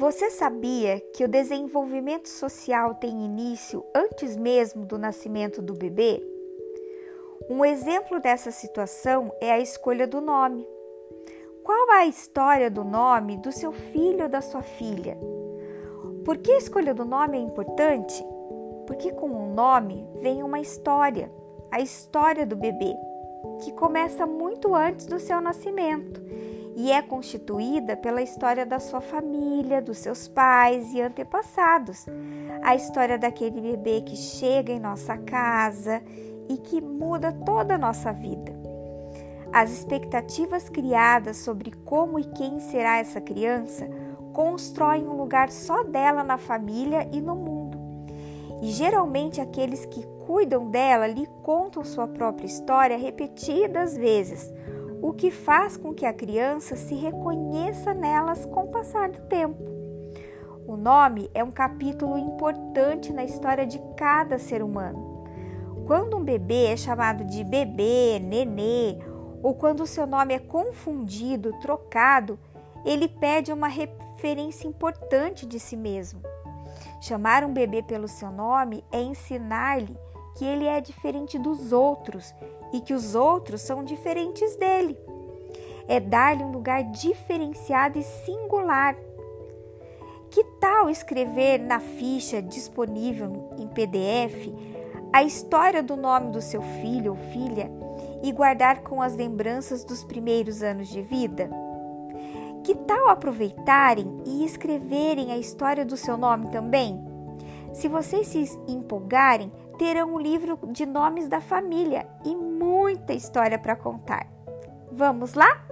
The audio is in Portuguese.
Você sabia que o desenvolvimento social tem início antes mesmo do nascimento do bebê? Um exemplo dessa situação é a escolha do nome. Qual a história do nome do seu filho ou da sua filha? Por que a escolha do nome é importante? Porque com o nome vem uma história, a história do bebê, que começa muito antes do seu nascimento e é constituída pela história da sua família, dos seus pais e antepassados. A história daquele bebê que chega em nossa casa e que muda toda a nossa vida. As expectativas criadas sobre como e quem será essa criança constroem um lugar só dela na família e no mundo. E geralmente aqueles que cuidam dela lhe contam sua própria história repetidas vezes o que faz com que a criança se reconheça nelas com o passar do tempo. O nome é um capítulo importante na história de cada ser humano. Quando um bebê é chamado de bebê, nenê, ou quando o seu nome é confundido, trocado, ele perde uma referência importante de si mesmo. Chamar um bebê pelo seu nome é ensinar-lhe que ele é diferente dos outros e que os outros são diferentes dele. É dar-lhe um lugar diferenciado e singular. Que tal escrever na ficha disponível em PDF a história do nome do seu filho ou filha e guardar com as lembranças dos primeiros anos de vida? Que tal aproveitarem e escreverem a história do seu nome também? Se vocês se empolgarem, terão um livro de nomes da família e muita história para contar. Vamos lá?